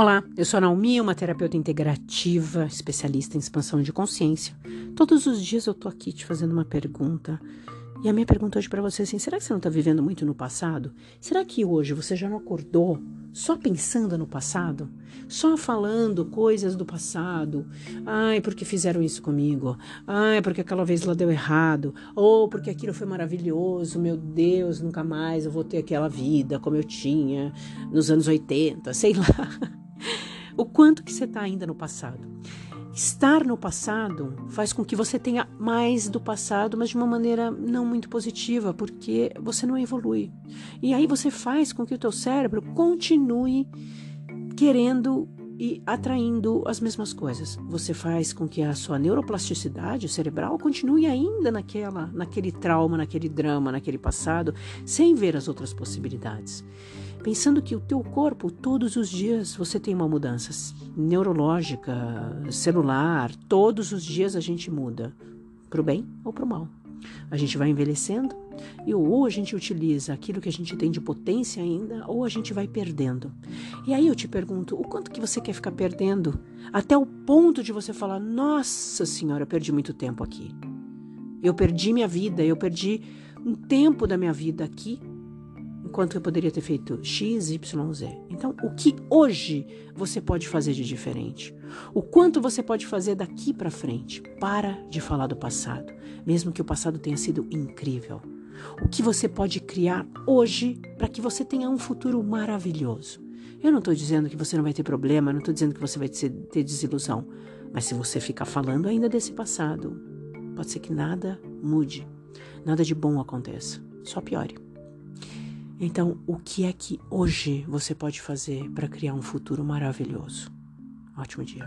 Olá, eu sou a Naomi, uma terapeuta integrativa, especialista em expansão de consciência. Todos os dias eu tô aqui te fazendo uma pergunta. E a minha pergunta hoje para você é assim: será que você não está vivendo muito no passado? Será que hoje você já não acordou só pensando no passado? Só falando coisas do passado? Ai, porque fizeram isso comigo? Ai, porque aquela vez lá deu errado? Ou porque aquilo foi maravilhoso? Meu Deus, nunca mais eu vou ter aquela vida como eu tinha nos anos 80, sei lá. O quanto que você está ainda no passado? Estar no passado faz com que você tenha mais do passado, mas de uma maneira não muito positiva, porque você não evolui. E aí você faz com que o teu cérebro continue querendo e atraindo as mesmas coisas. Você faz com que a sua neuroplasticidade cerebral continue ainda naquela, naquele trauma, naquele drama, naquele passado, sem ver as outras possibilidades pensando que o teu corpo todos os dias você tem uma mudança neurológica, celular, todos os dias a gente muda, para o bem ou para o mal. A gente vai envelhecendo e ou a gente utiliza aquilo que a gente tem de potência ainda, ou a gente vai perdendo. E aí eu te pergunto, o quanto que você quer ficar perdendo até o ponto de você falar: "Nossa Senhora, eu perdi muito tempo aqui. Eu perdi minha vida, eu perdi um tempo da minha vida aqui enquanto eu poderia ter feito X, Y, Z. Então, o que hoje você pode fazer de diferente? O quanto você pode fazer daqui para frente? Para de falar do passado, mesmo que o passado tenha sido incrível. O que você pode criar hoje para que você tenha um futuro maravilhoso? Eu não estou dizendo que você não vai ter problema, não estou dizendo que você vai ter desilusão, mas se você ficar falando ainda desse passado, pode ser que nada mude, nada de bom aconteça, só piore. Então, o que é que hoje você pode fazer para criar um futuro maravilhoso? Ótimo dia.